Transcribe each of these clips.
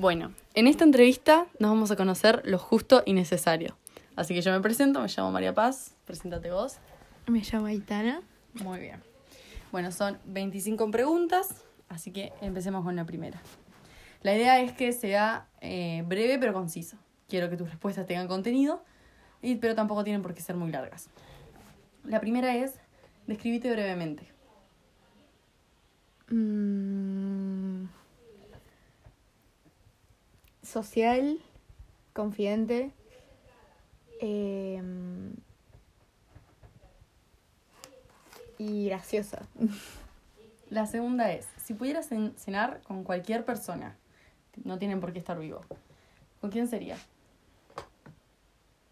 Bueno, en esta entrevista nos vamos a conocer lo justo y necesario. Así que yo me presento, me llamo María Paz, preséntate vos. Me llamo Aitana. Muy bien. Bueno, son 25 preguntas, así que empecemos con la primera. La idea es que sea eh, breve pero conciso. Quiero que tus respuestas tengan contenido, y, pero tampoco tienen por qué ser muy largas. La primera es, describite brevemente. Mm, social, confidente. em, y graciosa. La segunda es, si pudieras cen- cenar con cualquier persona, no tienen por qué estar vivo, ¿con quién sería?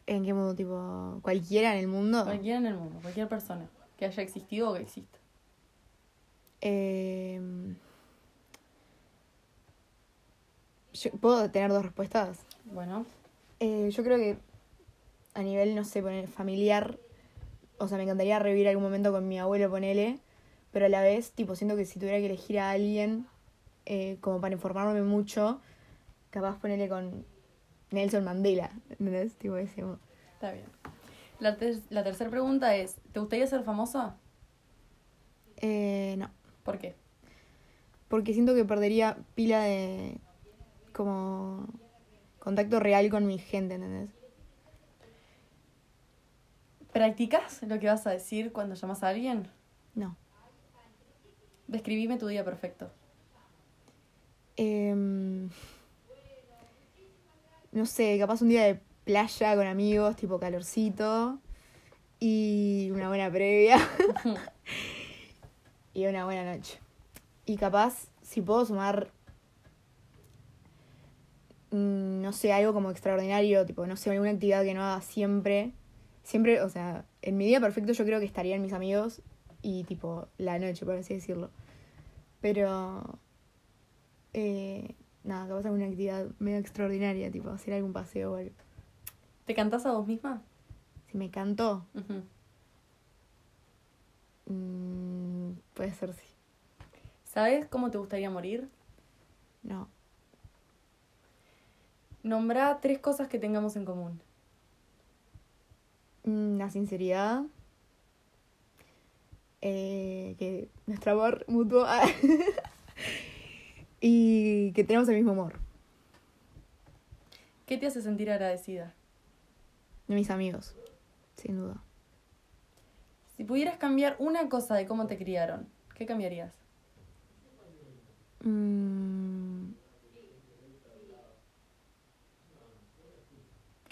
¿En qué modo? Tipo, cualquiera en el mundo. Cualquiera en el mundo, cualquier persona que haya existido o que exista. Em, yo- ¿Puedo tener dos respuestas? Bueno, Eh, yo creo que a nivel, no sé, poner familiar, o sea, me encantaría revivir algún momento con mi abuelo, ponele, pero a la vez, tipo, siento que si tuviera que elegir a alguien, eh, como para informarme mucho, capaz ponerle con Nelson Mandela, ¿entendés? Tipo ese. está bien. La, ter- la tercera pregunta es, ¿te gustaría ser famosa? Eh, no, ¿Por qué? porque siento que perdería pila de, como, contacto real con mi gente, ¿entendés? ¿Practicas lo que vas a decir cuando llamas a alguien? No. Describime tu día perfecto. Em, no sé, capaz un día de playa con amigos, tipo calorcito. Y una buena previa. y una buena noche. Y capaz, si puedo sumar. Mm, No sé, algo como extraordinario, tipo, no sé, alguna actividad que no haga siempre. Siempre, o sea, en mi día perfecto yo creo que estarían mis amigos y tipo la noche, por así decirlo. Pero eh, nada, capaz alguna actividad medio extraordinaria, tipo hacer algún paseo o algo. ¿Te cantás a vos misma? Si me canto, mm, puede ser sí. ¿Sabes cómo te gustaría morir? No. Nombrá tres cosas que tengamos en común. Mm, la sinceridad. eh, que nuestro amor mutuo. y que tenemos el mismo amor. ¿Qué te hace sentir agradecida? De mis amigos, sin duda. Si pudieras cambiar una cosa de cómo te criaron, ¿qué cambiarías? Mm,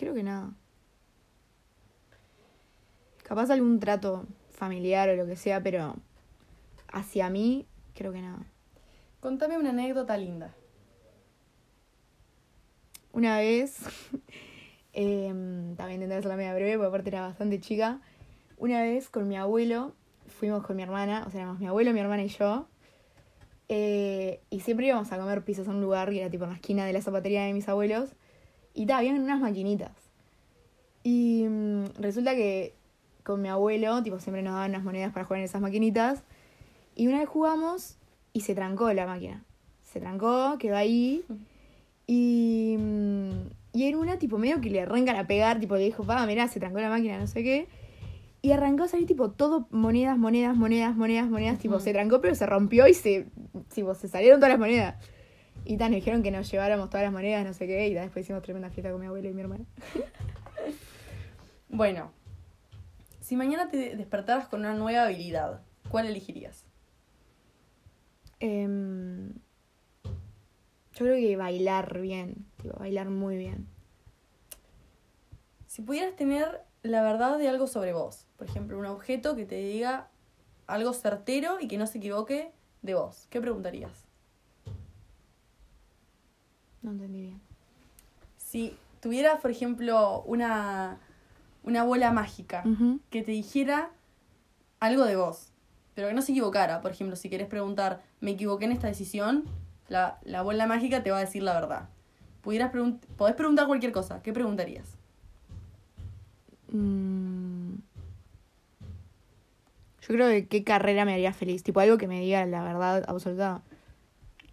creo que nada. Capaz algún trato familiar o lo que sea, pero hacia mí, creo que nada. Contame una anécdota linda. Una vez, em, también intenté hacerla media breve, porque aparte era bastante chica. Una vez con mi abuelo, fuimos con mi hermana, o sea, éramos mi abuelo, mi hermana y yo. eh, y siempre íbamos a comer pizzas a un lugar que era tipo en la esquina de la zapatería de mis abuelos. Y ta, habían unas maquinitas. Y mm, resulta que con mi abuelo, tipo, siempre nos daban unas monedas para jugar en esas maquinitas. Y una vez jugamos y se trancó la máquina. Se trancó, quedó ahí. Y, mm, y en una, tipo, medio que le arrancan a pegar, tipo, le dijo, pa, mirá, se trancó la máquina, no sé qué. Y arrancó a salir, tipo, todo monedas, monedas, monedas, monedas, monedas. Tipo, se trancó, pero se rompió y se, tipo, se salieron todas las monedas. Y tan, nos dijeron que nos lleváramos todas las monedas, no sé qué. Y después hicimos tremenda fiesta con mi abuelo y mi hermana. Bueno, si mañana te despertaras con una nueva habilidad, ¿cuál elegirías? Em, yo creo que bailar bien, tipo, bailar muy bien. Si pudieras tener la verdad de algo sobre vos, por ejemplo, un objeto que te diga algo certero y que no se equivoque de vos, ¿qué preguntarías? No entendí bien. Si tuvieras, por ejemplo, una, una bola mágica que te dijera algo de vos, pero que no se equivocara, por ejemplo, si querés preguntar, me equivoqué en esta decisión, la, la bola mágica te va a decir la verdad. Pudieras pregun- podés preguntar cualquier cosa, ¿qué preguntarías? Mm. Yo creo que qué carrera me haría feliz. Tipo algo que me diga la verdad absoluta.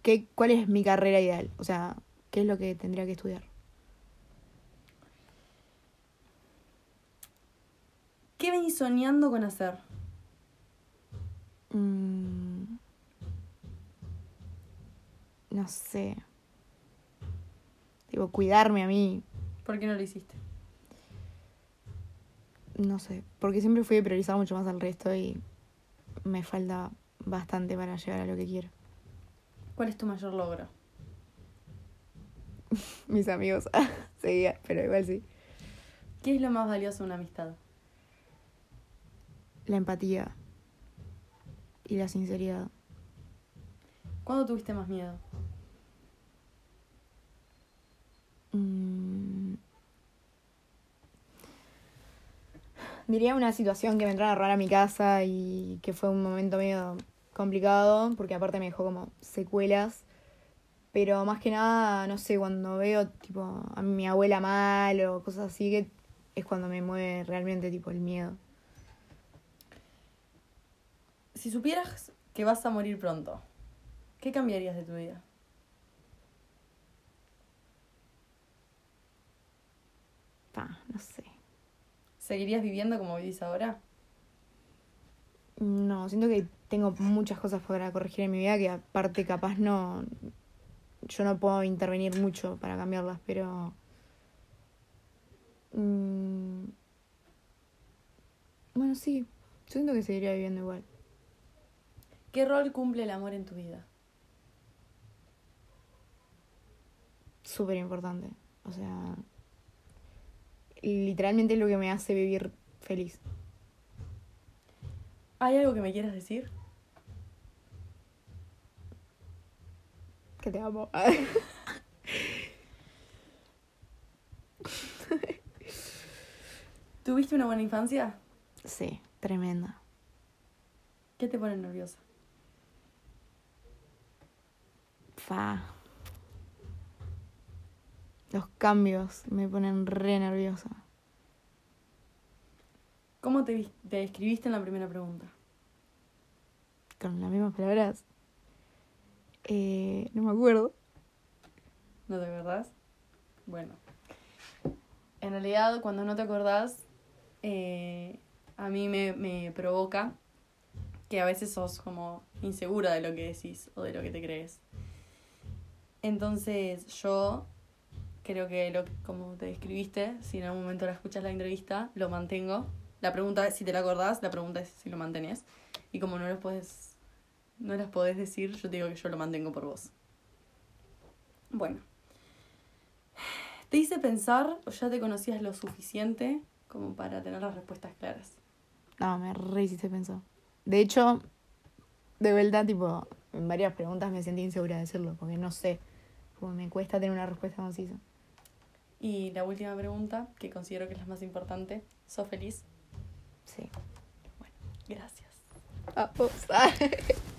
¿Qué, ¿Cuál es mi carrera ideal? O sea, qué es lo que tendría que estudiar. ¿Qué venís soñando con hacer? Mm, no sé. Digo, cuidarme a mí. ¿Por qué no lo hiciste? No sé. Porque siempre fui a priorizar mucho más al resto y me falta bastante para llegar a lo que quiero. ¿Cuál es tu mayor logro? Mis amigos. Seguía, pero igual sí. ¿Qué es lo más valioso de una amistad? La empatía. Y la sinceridad. ¿Cuándo tuviste más miedo? Mm. Diría una situación que me entraron a robar a mi casa y que fue un momento medio complicado, porque aparte me dejó como secuelas. Pero más que nada, no sé, cuando veo tipo a mi abuela mal o cosas así, que es cuando me mueve realmente tipo el miedo. Si supieras que vas a morir pronto, ¿qué cambiarías de tu vida? Pa, no sé. ¿Seguirías viviendo como vivís ahora? No, siento que tengo muchas cosas para corregir en mi vida que aparte capaz no... Yo no puedo intervenir mucho para cambiarlas, pero... mm, Bueno, sí, yo siento que seguiría viviendo igual. ¿Qué rol cumple el amor en tu vida? Súper importante. O sea, literalmente es lo que me hace vivir feliz. ¿Hay algo que me quieras decir? Que te amo. ¿Tuviste una buena infancia? sí, tremenda. ¿Qué te pone nerviosa? Fa. Los cambios me ponen re nerviosa. ¿Cómo te, te describiste en la primera pregunta? Con las mismas palabras. Eh, no me acuerdo. ¿No te acordás? Bueno. En realidad, cuando no te acordás, eh, a mí me, me provoca que a veces sos como insegura de lo que decís o de lo que te crees. Entonces, yo creo que lo como te describiste, si en algún momento la escuchas la entrevista, lo mantengo. La pregunta es si te la acordás, la pregunta es si lo mantenés. Y como no los puedes, no las podés decir, yo te digo que yo lo mantengo por vos. Bueno. ¿Te hice pensar o ya te conocías lo suficiente como para tener las respuestas claras? No, me re hiciste pensar. De hecho, de vuelta, tipo, en varias preguntas me sentí insegura de decirlo, porque no sé. Como me cuesta tener una respuesta concisa. Y la última pregunta, que considero que es la más importante, ¿sos feliz? Sí. Gracias. Ah, ups.